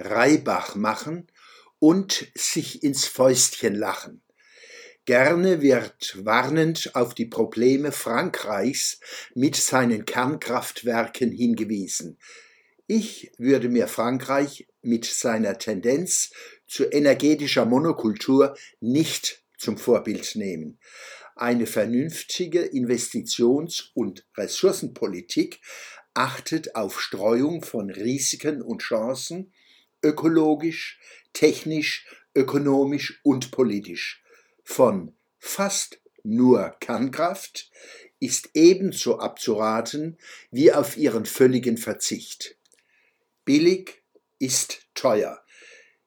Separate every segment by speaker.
Speaker 1: Reibach machen und sich ins Fäustchen lachen. Gerne wird warnend auf die Probleme Frankreichs mit seinen Kernkraftwerken hingewiesen. Ich würde mir Frankreich mit seiner Tendenz zu energetischer Monokultur nicht zum Vorbild nehmen. Eine vernünftige Investitions- und Ressourcenpolitik achtet auf Streuung von Risiken und Chancen, ökologisch, technisch, ökonomisch und politisch. Von fast nur Kernkraft ist ebenso abzuraten wie auf ihren völligen Verzicht. Billig ist teuer.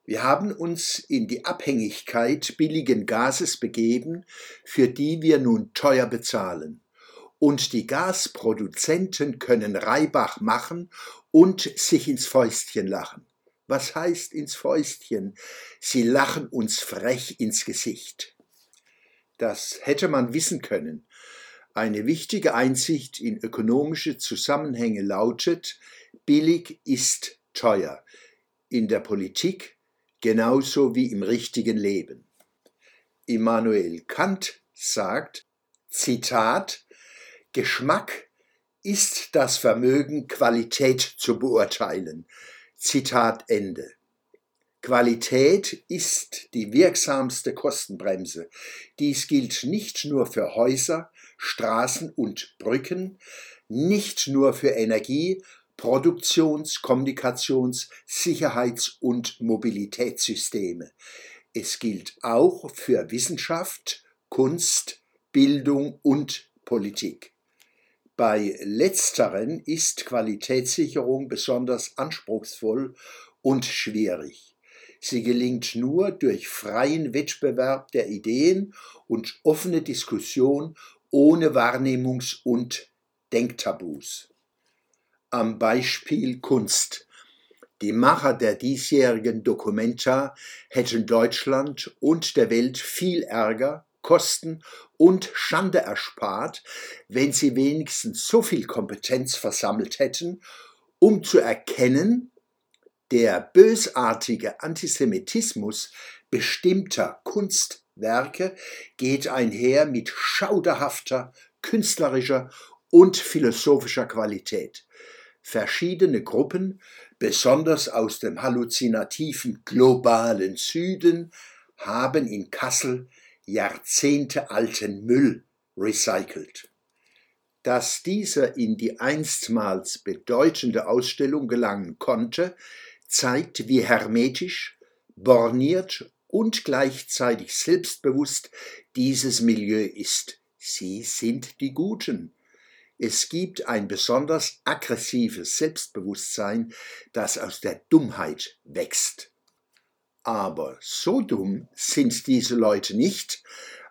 Speaker 1: Wir haben uns in die Abhängigkeit billigen Gases begeben, für die wir nun teuer bezahlen. Und die Gasproduzenten können Reibach machen und sich ins Fäustchen lachen. Was heißt ins Fäustchen? Sie lachen uns frech ins Gesicht. Das hätte man wissen können. Eine wichtige Einsicht in ökonomische Zusammenhänge lautet, billig ist teuer. In der Politik genauso wie im richtigen Leben. Immanuel Kant sagt, Zitat, Geschmack ist das Vermögen, Qualität zu beurteilen. Zitat Ende. Qualität ist die wirksamste Kostenbremse. Dies gilt nicht nur für Häuser, Straßen und Brücken, nicht nur für Energie, Produktions-, Kommunikations-, Sicherheits- und Mobilitätssysteme. Es gilt auch für Wissenschaft, Kunst, Bildung und Politik. Bei letzteren ist Qualitätssicherung besonders anspruchsvoll und schwierig. Sie gelingt nur durch freien Wettbewerb der Ideen und offene Diskussion ohne Wahrnehmungs- und Denktabus. Am Beispiel Kunst. Die Macher der diesjährigen Documenta hätten Deutschland und der Welt viel Ärger Kosten und Schande erspart, wenn sie wenigstens so viel Kompetenz versammelt hätten, um zu erkennen, der bösartige Antisemitismus bestimmter Kunstwerke geht einher mit schauderhafter, künstlerischer und philosophischer Qualität. Verschiedene Gruppen, besonders aus dem halluzinativen globalen Süden, haben in Kassel jahrzehntealten Müll recycelt. Dass dieser in die einstmals bedeutende Ausstellung gelangen konnte, zeigt, wie hermetisch, borniert und gleichzeitig selbstbewusst dieses Milieu ist. Sie sind die Guten. Es gibt ein besonders aggressives Selbstbewusstsein, das aus der Dummheit wächst. Aber so dumm sind diese Leute nicht,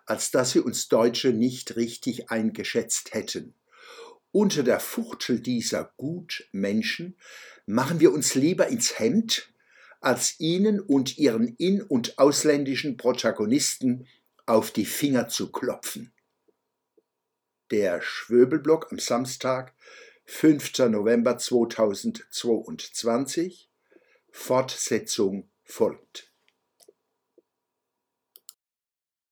Speaker 1: als dass sie uns Deutsche nicht richtig eingeschätzt hätten. Unter der Fuchtel dieser Gutmenschen machen wir uns lieber ins Hemd, als ihnen und ihren in- und ausländischen Protagonisten auf die Finger zu klopfen. Der Schwöbelblock am Samstag, 5. November 2022, Fortsetzung folgt.